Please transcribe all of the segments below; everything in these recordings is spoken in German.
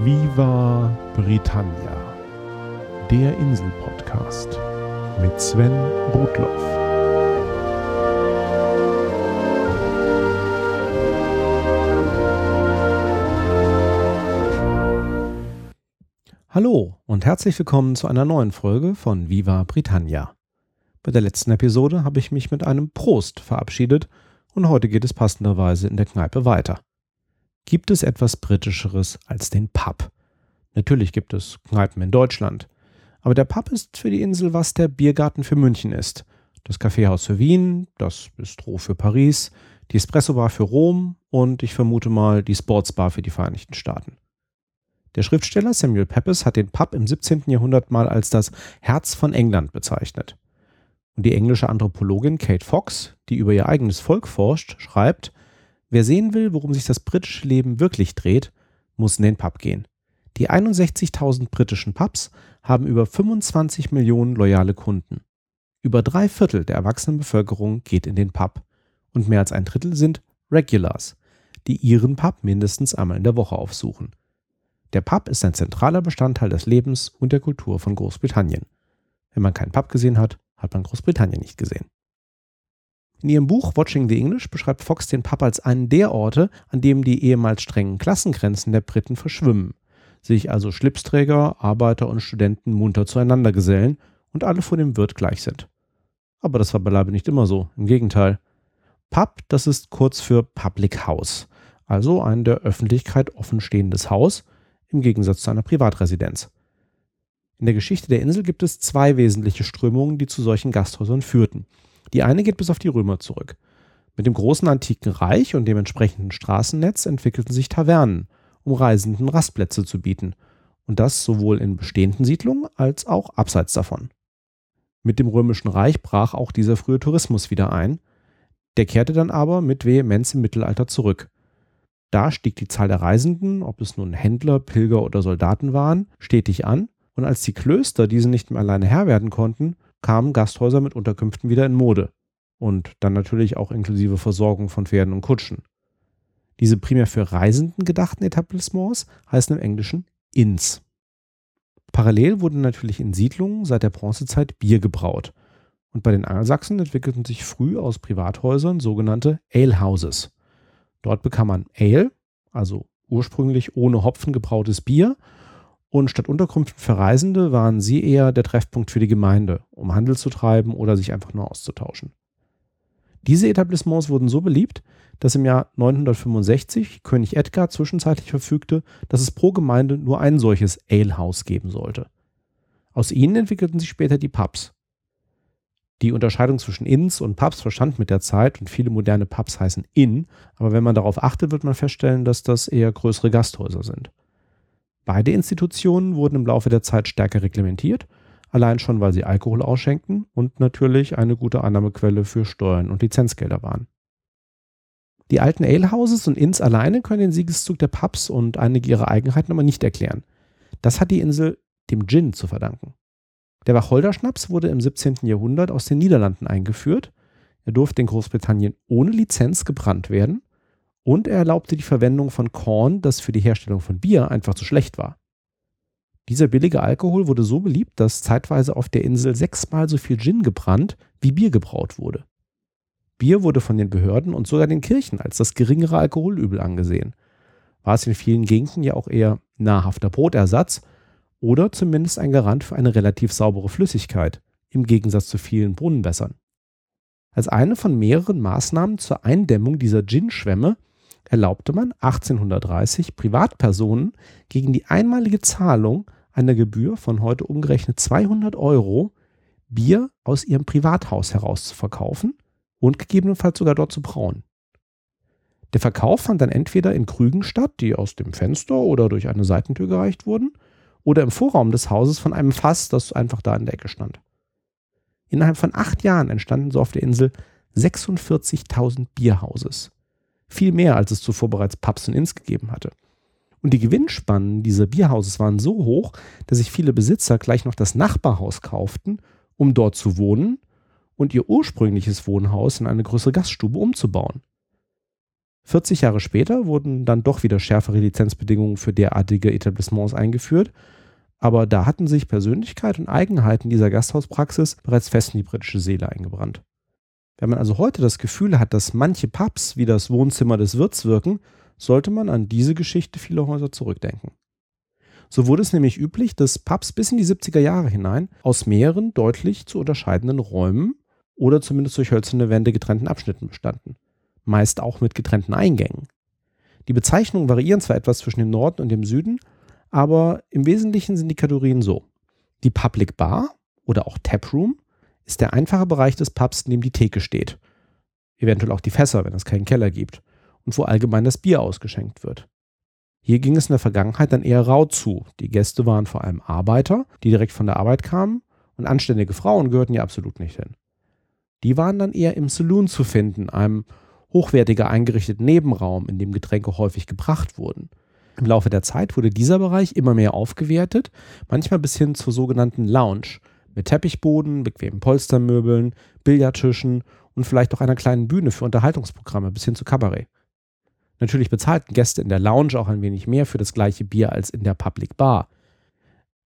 Viva Britannia, der Insel-Podcast mit Sven Rudloff. Hallo und herzlich willkommen zu einer neuen Folge von Viva Britannia. Bei der letzten Episode habe ich mich mit einem Prost verabschiedet und heute geht es passenderweise in der Kneipe weiter. Gibt es etwas Britischeres als den Pub? Natürlich gibt es Kneipen in Deutschland, aber der Pub ist für die Insel, was der Biergarten für München ist. Das Kaffeehaus für Wien, das Bistro für Paris, die Espresso-Bar für Rom und ich vermute mal die Sportsbar für die Vereinigten Staaten. Der Schriftsteller Samuel Pepys hat den Pub im 17. Jahrhundert mal als das Herz von England bezeichnet. Und die englische Anthropologin Kate Fox, die über ihr eigenes Volk forscht, schreibt, wer sehen will, worum sich das britische Leben wirklich dreht, muss in den Pub gehen. Die 61.000 britischen Pubs haben über 25 Millionen loyale Kunden. Über drei Viertel der erwachsenen Bevölkerung geht in den Pub und mehr als ein Drittel sind Regulars, die ihren Pub mindestens einmal in der Woche aufsuchen. Der Pub ist ein zentraler Bestandteil des Lebens und der Kultur von Großbritannien. Wenn man keinen Pub gesehen hat, hat man Großbritannien nicht gesehen. In ihrem Buch Watching the English beschreibt Fox den Pub als einen der Orte, an dem die ehemals strengen Klassengrenzen der Briten verschwimmen, sich also Schlipsträger, Arbeiter und Studenten munter zueinander gesellen und alle vor dem Wirt gleich sind. Aber das war beileibe nicht immer so, im Gegenteil. Pub, das ist kurz für Public House, also ein der Öffentlichkeit offenstehendes Haus, im Gegensatz zu einer Privatresidenz. In der Geschichte der Insel gibt es zwei wesentliche Strömungen, die zu solchen Gasthäusern führten. Die eine geht bis auf die Römer zurück. Mit dem großen antiken Reich und dem entsprechenden Straßennetz entwickelten sich Tavernen, um Reisenden Rastplätze zu bieten. Und das sowohl in bestehenden Siedlungen als auch abseits davon. Mit dem Römischen Reich brach auch dieser frühe Tourismus wieder ein. Der kehrte dann aber mit Vehemenz im Mittelalter zurück. Da stieg die Zahl der Reisenden, ob es nun Händler, Pilger oder Soldaten waren, stetig an, und als die Klöster diese nicht mehr alleine Herr werden konnten, kamen Gasthäuser mit Unterkünften wieder in Mode. Und dann natürlich auch inklusive Versorgung von Pferden und Kutschen. Diese primär für Reisenden gedachten Etablissements heißen im Englischen Inns. Parallel wurde natürlich in Siedlungen seit der Bronzezeit Bier gebraut. Und bei den Angelsachsen entwickelten sich früh aus Privathäusern sogenannte Alehouses. Dort bekam man Ale, also ursprünglich ohne Hopfen gebrautes Bier, und statt Unterkünften für Reisende waren sie eher der Treffpunkt für die Gemeinde, um Handel zu treiben oder sich einfach nur auszutauschen. Diese Etablissements wurden so beliebt, dass im Jahr 965 König Edgar zwischenzeitlich verfügte, dass es pro Gemeinde nur ein solches Alehouse geben sollte. Aus ihnen entwickelten sich später die Pubs. Die Unterscheidung zwischen Inns und Pubs verstand mit der Zeit und viele moderne Pubs heißen Inn, aber wenn man darauf achtet, wird man feststellen, dass das eher größere Gasthäuser sind. Beide Institutionen wurden im Laufe der Zeit stärker reglementiert, allein schon weil sie Alkohol ausschenkten und natürlich eine gute Annahmequelle für Steuern und Lizenzgelder waren. Die alten Alehouses und Inns alleine können den Siegeszug der Pubs und einige ihrer Eigenheiten aber nicht erklären. Das hat die Insel dem Gin zu verdanken. Der Wacholderschnaps wurde im 17. Jahrhundert aus den Niederlanden eingeführt. Er durfte in Großbritannien ohne Lizenz gebrannt werden und er erlaubte die Verwendung von Korn, das für die Herstellung von Bier einfach zu schlecht war. Dieser billige Alkohol wurde so beliebt, dass zeitweise auf der Insel sechsmal so viel Gin gebrannt, wie Bier gebraut wurde. Bier wurde von den Behörden und sogar den Kirchen als das geringere Alkoholübel angesehen. War es in vielen Gegenden ja auch eher nahrhafter Brotersatz oder zumindest ein Garant für eine relativ saubere Flüssigkeit, im Gegensatz zu vielen Brunnenwässern. Als eine von mehreren Maßnahmen zur Eindämmung dieser Gin-Schwämme erlaubte man 1830 Privatpersonen gegen die einmalige Zahlung einer Gebühr von heute umgerechnet 200 Euro Bier aus ihrem Privathaus heraus zu verkaufen und gegebenenfalls sogar dort zu brauen. Der Verkauf fand dann entweder in Krügen statt, die aus dem Fenster oder durch eine Seitentür gereicht wurden, oder im Vorraum des Hauses von einem Fass, das einfach da in der Ecke stand. Innerhalb von acht Jahren entstanden so auf der Insel 46.000 Bierhauses. Viel mehr, als es zuvor bereits Pubs und Inns gegeben hatte. Und die Gewinnspannen dieser Bierhauses waren so hoch, dass sich viele Besitzer gleich noch das Nachbarhaus kauften, um dort zu wohnen und ihr ursprüngliches Wohnhaus in eine größere Gaststube umzubauen. 40 Jahre später wurden dann doch wieder schärfere Lizenzbedingungen für derartige Etablissements eingeführt, aber da hatten sich Persönlichkeit und Eigenheiten dieser Gasthauspraxis bereits fest in die britische Seele eingebrannt. Wenn man also heute das Gefühl hat, dass manche Pubs wie das Wohnzimmer des Wirts wirken, sollte man an diese Geschichte vieler Häuser zurückdenken. So wurde es nämlich üblich, dass Pubs bis in die 70er Jahre hinein aus mehreren deutlich zu unterscheidenden Räumen oder zumindest durch hölzerne Wände getrennten Abschnitten bestanden. Meist auch mit getrennten Eingängen. Die Bezeichnungen variieren zwar etwas zwischen dem Norden und dem Süden, aber im Wesentlichen sind die Kategorien so. Die Public Bar oder auch Taproom ist der einfache Bereich des Pubs, in dem die Theke steht. Eventuell auch die Fässer, wenn es keinen Keller gibt. Und wo allgemein das Bier ausgeschenkt wird. Hier ging es in der Vergangenheit dann eher rau zu. Die Gäste waren vor allem Arbeiter, die direkt von der Arbeit kamen, und anständige Frauen gehörten hier absolut nicht hin. Die waren dann eher im Saloon zu finden, einem hochwertiger eingerichteten Nebenraum, in dem Getränke häufig gebracht wurden. Im Laufe der Zeit wurde dieser Bereich immer mehr aufgewertet, manchmal bis hin zur sogenannten Lounge, mit Teppichboden, bequemen Polstermöbeln, Billardtischen und vielleicht auch einer kleinen Bühne für Unterhaltungsprogramme bis hin zu Kabarett. Natürlich bezahlten Gäste in der Lounge auch ein wenig mehr für das gleiche Bier als in der Public Bar.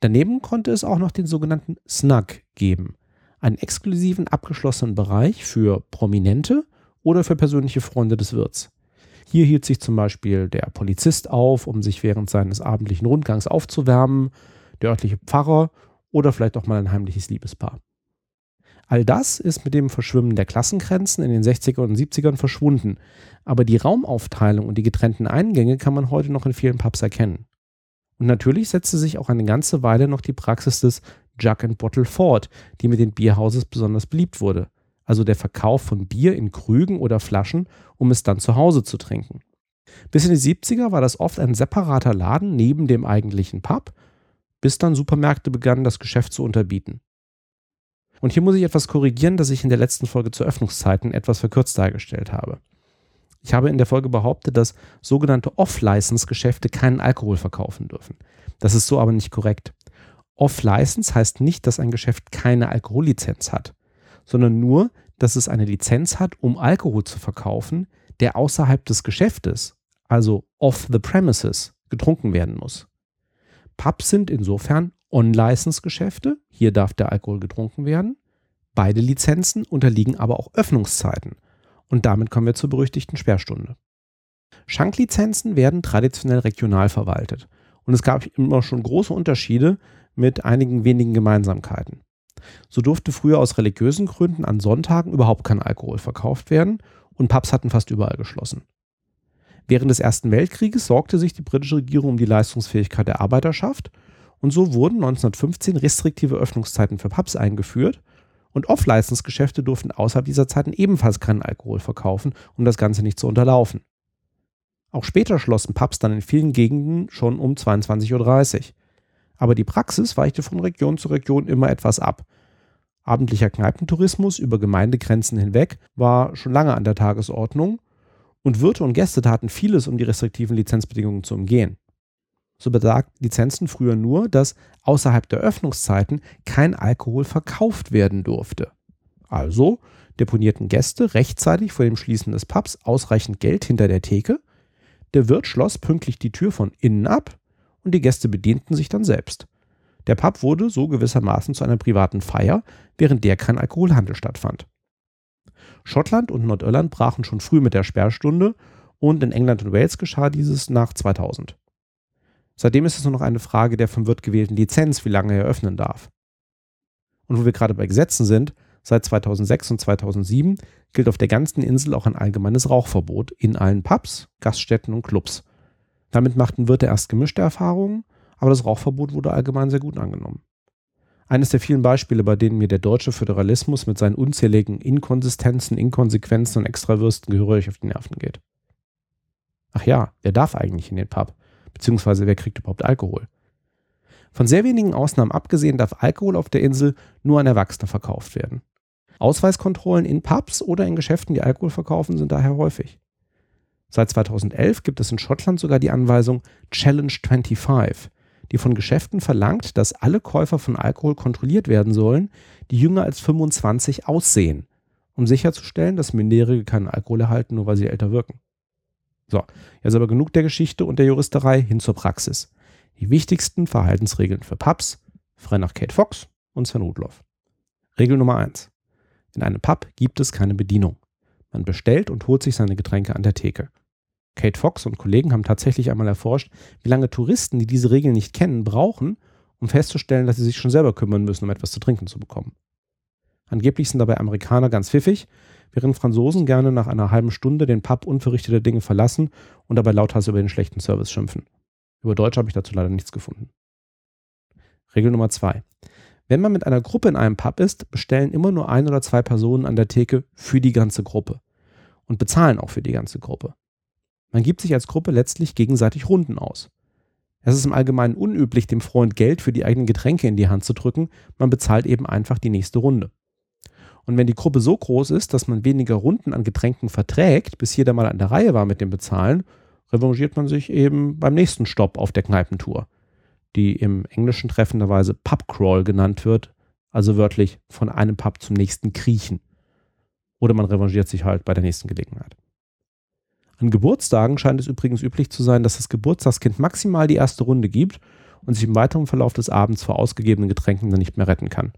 Daneben konnte es auch noch den sogenannten Snug geben, einen exklusiven abgeschlossenen Bereich für Prominente oder für persönliche Freunde des Wirts. Hier hielt sich zum Beispiel der Polizist auf, um sich während seines abendlichen Rundgangs aufzuwärmen, der örtliche Pfarrer oder vielleicht auch mal ein heimliches Liebespaar. All das ist mit dem Verschwimmen der Klassengrenzen in den 60er und 70ern verschwunden, aber die Raumaufteilung und die getrennten Eingänge kann man heute noch in vielen Pubs erkennen. Und natürlich setzte sich auch eine ganze Weile noch die Praxis des Jug and Bottle fort, die mit den Bierhauses besonders beliebt wurde also der Verkauf von Bier in Krügen oder Flaschen, um es dann zu Hause zu trinken. Bis in die 70er war das oft ein separater Laden neben dem eigentlichen Pub, bis dann Supermärkte begannen, das Geschäft zu unterbieten. Und hier muss ich etwas korrigieren, das ich in der letzten Folge zu Öffnungszeiten etwas verkürzt dargestellt habe. Ich habe in der Folge behauptet, dass sogenannte Off-License-Geschäfte keinen Alkohol verkaufen dürfen. Das ist so aber nicht korrekt. Off-License heißt nicht, dass ein Geschäft keine Alkohollizenz hat sondern nur, dass es eine Lizenz hat, um Alkohol zu verkaufen, der außerhalb des Geschäftes, also off the premises, getrunken werden muss. Pubs sind insofern On-License-Geschäfte, hier darf der Alkohol getrunken werden. Beide Lizenzen unterliegen aber auch Öffnungszeiten. Und damit kommen wir zur berüchtigten Sperrstunde. Schanklizenzen werden traditionell regional verwaltet. Und es gab immer schon große Unterschiede mit einigen wenigen Gemeinsamkeiten. So durfte früher aus religiösen Gründen an Sonntagen überhaupt kein Alkohol verkauft werden und Pubs hatten fast überall geschlossen. Während des Ersten Weltkrieges sorgte sich die britische Regierung um die Leistungsfähigkeit der Arbeiterschaft und so wurden 1915 restriktive Öffnungszeiten für Pubs eingeführt und Off-License-Geschäfte durften außerhalb dieser Zeiten ebenfalls keinen Alkohol verkaufen, um das Ganze nicht zu unterlaufen. Auch später schlossen Pubs dann in vielen Gegenden schon um 22.30 Uhr. Aber die Praxis weichte von Region zu Region immer etwas ab. Abendlicher Kneipentourismus über Gemeindegrenzen hinweg war schon lange an der Tagesordnung und Wirte und Gäste taten vieles, um die restriktiven Lizenzbedingungen zu umgehen. So besagt Lizenzen früher nur, dass außerhalb der Öffnungszeiten kein Alkohol verkauft werden durfte. Also deponierten Gäste rechtzeitig vor dem Schließen des Pubs ausreichend Geld hinter der Theke, der Wirt schloss pünktlich die Tür von innen ab und die Gäste bedienten sich dann selbst. Der Pub wurde so gewissermaßen zu einer privaten Feier, während der kein Alkoholhandel stattfand. Schottland und Nordirland brachen schon früh mit der Sperrstunde und in England und Wales geschah dieses nach 2000. Seitdem ist es nur noch eine Frage der vom Wirt gewählten Lizenz, wie lange er öffnen darf. Und wo wir gerade bei Gesetzen sind, seit 2006 und 2007 gilt auf der ganzen Insel auch ein allgemeines Rauchverbot in allen Pubs, Gaststätten und Clubs. Damit machten Wirte erst gemischte Erfahrungen, aber das Rauchverbot wurde allgemein sehr gut angenommen. Eines der vielen Beispiele, bei denen mir der deutsche Föderalismus mit seinen unzähligen Inkonsistenzen, Inkonsequenzen und Extrawürsten gehörig auf die Nerven geht. Ach ja, wer darf eigentlich in den Pub? Beziehungsweise wer kriegt überhaupt Alkohol? Von sehr wenigen Ausnahmen abgesehen darf Alkohol auf der Insel nur an Erwachsene verkauft werden. Ausweiskontrollen in Pubs oder in Geschäften, die Alkohol verkaufen, sind daher häufig. Seit 2011 gibt es in Schottland sogar die Anweisung Challenge 25, die von Geschäften verlangt, dass alle Käufer von Alkohol kontrolliert werden sollen, die jünger als 25 aussehen, um sicherzustellen, dass Minderjährige keinen Alkohol erhalten, nur weil sie älter wirken. So, jetzt aber genug der Geschichte und der Juristerei hin zur Praxis. Die wichtigsten Verhaltensregeln für Pubs, frei nach Kate Fox und Sven Rudloff. Regel Nummer eins: In einem Pub gibt es keine Bedienung. Man bestellt und holt sich seine Getränke an der Theke. Kate Fox und Kollegen haben tatsächlich einmal erforscht, wie lange Touristen, die diese Regeln nicht kennen, brauchen, um festzustellen, dass sie sich schon selber kümmern müssen, um etwas zu trinken zu bekommen. Angeblich sind dabei Amerikaner ganz pfiffig, während Franzosen gerne nach einer halben Stunde den Pub unverrichteter Dinge verlassen und dabei lauthals über den schlechten Service schimpfen. Über Deutsch habe ich dazu leider nichts gefunden. Regel Nummer zwei. Wenn man mit einer Gruppe in einem Pub ist, bestellen immer nur ein oder zwei Personen an der Theke für die ganze Gruppe und bezahlen auch für die ganze Gruppe. Man gibt sich als Gruppe letztlich gegenseitig Runden aus. Es ist im Allgemeinen unüblich, dem Freund Geld für die eigenen Getränke in die Hand zu drücken, man bezahlt eben einfach die nächste Runde. Und wenn die Gruppe so groß ist, dass man weniger Runden an Getränken verträgt, bis jeder mal an der Reihe war mit dem Bezahlen, revanchiert man sich eben beim nächsten Stopp auf der Kneipentour, die im Englischen treffenderweise Pubcrawl genannt wird, also wörtlich von einem Pub zum nächsten kriechen. Oder man revanchiert sich halt bei der nächsten Gelegenheit. An Geburtstagen scheint es übrigens üblich zu sein, dass das Geburtstagskind maximal die erste Runde gibt und sich im weiteren Verlauf des Abends vor ausgegebenen Getränken dann nicht mehr retten kann.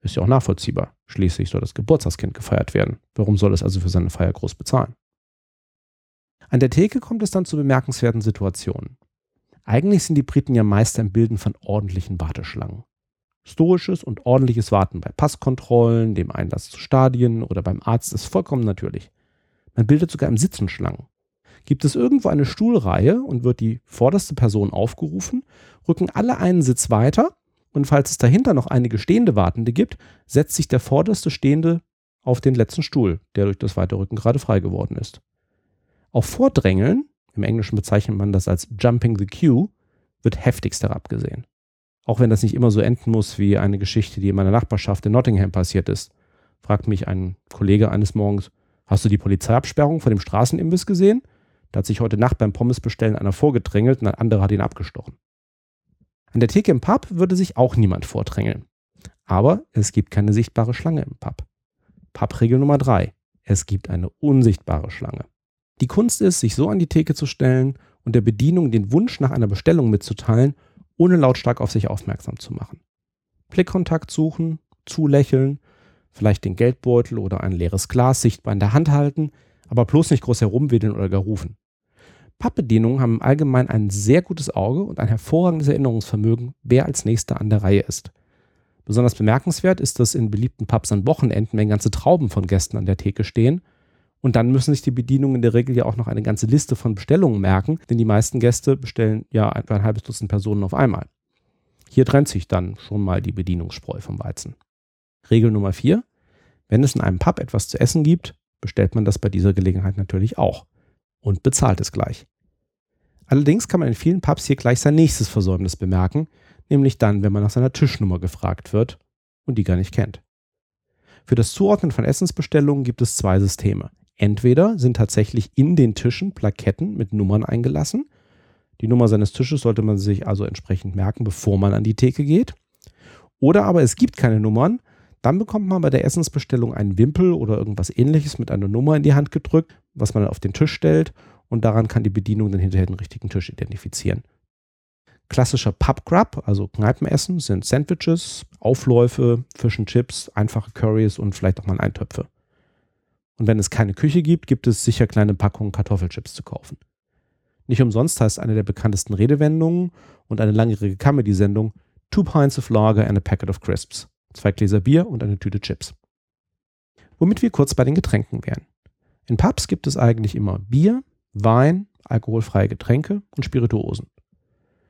Ist ja auch nachvollziehbar. Schließlich soll das Geburtstagskind gefeiert werden. Warum soll es also für seine Feier groß bezahlen? An der Theke kommt es dann zu bemerkenswerten Situationen. Eigentlich sind die Briten ja Meister im Bilden von ordentlichen Warteschlangen. Stoisches und ordentliches Warten bei Passkontrollen, dem Einlass zu Stadien oder beim Arzt ist vollkommen natürlich. Man bildet sogar im Sitzen Schlangen. Gibt es irgendwo eine Stuhlreihe und wird die vorderste Person aufgerufen, rücken alle einen Sitz weiter und falls es dahinter noch einige stehende Wartende gibt, setzt sich der vorderste Stehende auf den letzten Stuhl, der durch das Weiterrücken gerade frei geworden ist. Auf Vordrängeln, im Englischen bezeichnet man das als Jumping the Queue, wird heftigst herabgesehen. Auch wenn das nicht immer so enden muss wie eine Geschichte, die in meiner Nachbarschaft in Nottingham passiert ist, fragt mich ein Kollege eines Morgens, Hast du die Polizeiabsperrung von dem Straßenimbiss gesehen? Da hat sich heute Nacht beim Pommesbestellen einer vorgedrängelt und ein anderer hat ihn abgestochen. An der Theke im Pub würde sich auch niemand vordrängeln. Aber es gibt keine sichtbare Schlange im Pub. Pubregel Nummer drei: Es gibt eine unsichtbare Schlange. Die Kunst ist, sich so an die Theke zu stellen und der Bedienung den Wunsch nach einer Bestellung mitzuteilen, ohne lautstark auf sich aufmerksam zu machen. Blickkontakt suchen, zulächeln vielleicht den Geldbeutel oder ein leeres Glas sichtbar in der Hand halten, aber bloß nicht groß herumwedeln oder gar rufen. Pappbedienungen haben im Allgemeinen ein sehr gutes Auge und ein hervorragendes Erinnerungsvermögen, wer als nächster an der Reihe ist. Besonders bemerkenswert ist, dass in beliebten Pubs an Wochenenden, wenn ganze Trauben von Gästen an der Theke stehen, und dann müssen sich die Bedienungen in der Regel ja auch noch eine ganze Liste von Bestellungen merken, denn die meisten Gäste bestellen ja etwa ein halbes Dutzend Personen auf einmal. Hier trennt sich dann schon mal die Bedienungsspreu vom Weizen. Regel Nummer vier: Wenn es in einem Pub etwas zu essen gibt, bestellt man das bei dieser Gelegenheit natürlich auch und bezahlt es gleich. Allerdings kann man in vielen Pubs hier gleich sein nächstes Versäumnis bemerken, nämlich dann, wenn man nach seiner Tischnummer gefragt wird und die gar nicht kennt. Für das Zuordnen von Essensbestellungen gibt es zwei Systeme. Entweder sind tatsächlich in den Tischen Plaketten mit Nummern eingelassen. Die Nummer seines Tisches sollte man sich also entsprechend merken, bevor man an die Theke geht. Oder aber es gibt keine Nummern, dann bekommt man bei der Essensbestellung einen Wimpel oder irgendwas ähnliches mit einer Nummer in die Hand gedrückt, was man auf den Tisch stellt und daran kann die Bedienung dann hinterher den richtigen Tisch identifizieren. Klassischer Pub-Grub, also Kneipenessen, sind Sandwiches, Aufläufe, Fisch und Chips, einfache Currys und vielleicht auch mal Eintöpfe. Und wenn es keine Küche gibt, gibt es sicher kleine Packungen Kartoffelchips zu kaufen. Nicht umsonst heißt eine der bekanntesten Redewendungen und eine langjährige Comedy-Sendung Two Pints of Lager and a Packet of Crisps zwei Gläser Bier und eine Tüte Chips. Womit wir kurz bei den Getränken wären. In Pubs gibt es eigentlich immer Bier, Wein, alkoholfreie Getränke und Spirituosen.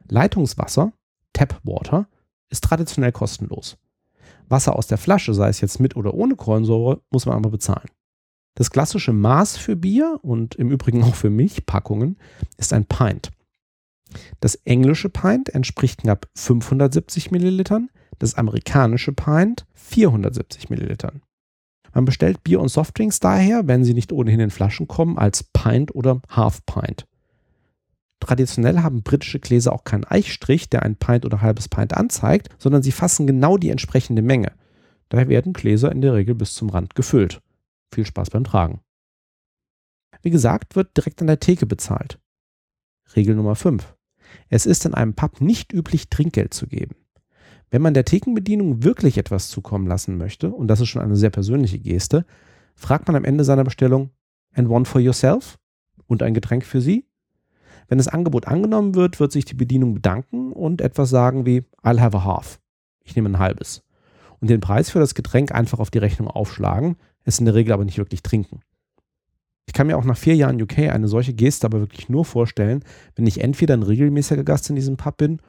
Leitungswasser, Tapwater, ist traditionell kostenlos. Wasser aus der Flasche, sei es jetzt mit oder ohne Kohlensäure, muss man aber bezahlen. Das klassische Maß für Bier und im Übrigen auch für Milchpackungen ist ein Pint. Das englische Pint entspricht knapp 570 Millilitern, das amerikanische Pint 470 Millilitern. Man bestellt Bier und Softdrinks daher, wenn sie nicht ohnehin in Flaschen kommen, als Pint oder Half Pint. Traditionell haben britische Gläser auch keinen Eichstrich, der ein Pint oder halbes Pint anzeigt, sondern sie fassen genau die entsprechende Menge. Daher werden Gläser in der Regel bis zum Rand gefüllt. Viel Spaß beim Tragen. Wie gesagt, wird direkt an der Theke bezahlt. Regel Nummer 5. Es ist in einem Pub nicht üblich, Trinkgeld zu geben. Wenn man der Thekenbedienung wirklich etwas zukommen lassen möchte, und das ist schon eine sehr persönliche Geste, fragt man am Ende seiner Bestellung, and one for yourself? Und ein Getränk für Sie? Wenn das Angebot angenommen wird, wird sich die Bedienung bedanken und etwas sagen wie, I'll have a half. Ich nehme ein halbes. Und den Preis für das Getränk einfach auf die Rechnung aufschlagen, es in der Regel aber nicht wirklich trinken. Ich kann mir auch nach vier Jahren UK eine solche Geste aber wirklich nur vorstellen, wenn ich entweder ein regelmäßiger Gast in diesem Pub bin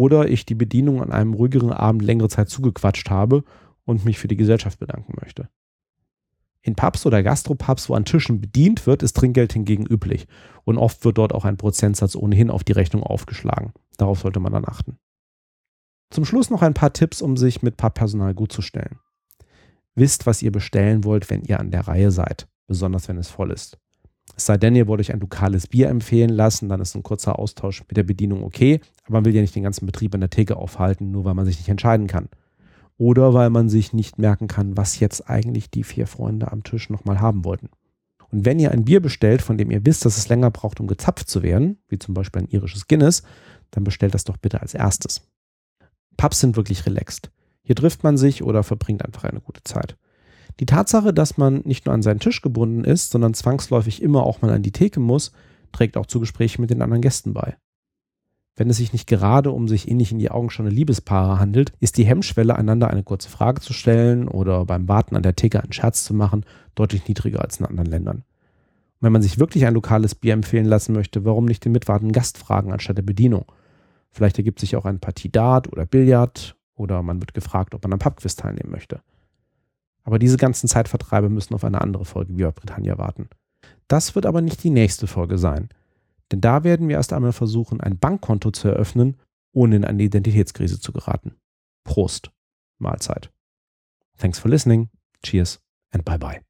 oder ich die Bedienung an einem ruhigeren Abend längere Zeit zugequatscht habe und mich für die Gesellschaft bedanken möchte. In Pubs oder Gastropubs, wo an Tischen bedient wird, ist Trinkgeld hingegen üblich und oft wird dort auch ein Prozentsatz ohnehin auf die Rechnung aufgeschlagen. Darauf sollte man dann achten. Zum Schluss noch ein paar Tipps, um sich mit Pubpersonal gut zu stellen. Wisst, was ihr bestellen wollt, wenn ihr an der Reihe seid besonders wenn es voll ist. Es sei denn, ihr wollt euch ein lokales Bier empfehlen lassen, dann ist ein kurzer Austausch mit der Bedienung okay, aber man will ja nicht den ganzen Betrieb an der Theke aufhalten, nur weil man sich nicht entscheiden kann. Oder weil man sich nicht merken kann, was jetzt eigentlich die vier Freunde am Tisch nochmal haben wollten. Und wenn ihr ein Bier bestellt, von dem ihr wisst, dass es länger braucht, um gezapft zu werden, wie zum Beispiel ein irisches Guinness, dann bestellt das doch bitte als erstes. Pubs sind wirklich relaxed. Hier trifft man sich oder verbringt einfach eine gute Zeit. Die Tatsache, dass man nicht nur an seinen Tisch gebunden ist, sondern zwangsläufig immer auch mal an die Theke muss, trägt auch zu Gesprächen mit den anderen Gästen bei. Wenn es sich nicht gerade um sich ähnlich in die Augen schauende Liebespaare handelt, ist die Hemmschwelle, einander eine kurze Frage zu stellen oder beim Warten an der Theke einen Scherz zu machen, deutlich niedriger als in anderen Ländern. Und wenn man sich wirklich ein lokales Bier empfehlen lassen möchte, warum nicht den mitwartenden Gast fragen anstatt der Bedienung? Vielleicht ergibt sich auch ein Partie Dart oder Billard oder man wird gefragt, ob man am Pubquiz teilnehmen möchte. Aber diese ganzen Zeitvertreibe müssen auf eine andere Folge Viva Britannia warten. Das wird aber nicht die nächste Folge sein. Denn da werden wir erst einmal versuchen, ein Bankkonto zu eröffnen, ohne in eine Identitätskrise zu geraten. Prost. Mahlzeit. Thanks for listening. Cheers and bye bye.